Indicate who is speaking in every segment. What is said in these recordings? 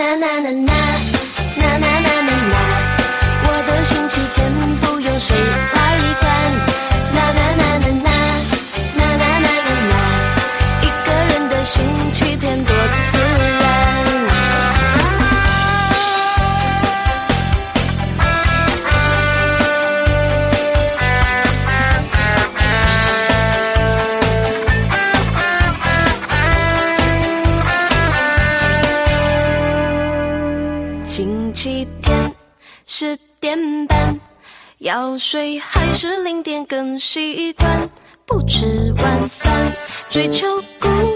Speaker 1: 啦啦啦啦啦啦啦啦，我的星期天。星期天十点半要睡还是零点更习惯？不吃晚饭，追求孤独。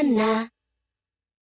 Speaker 1: banana.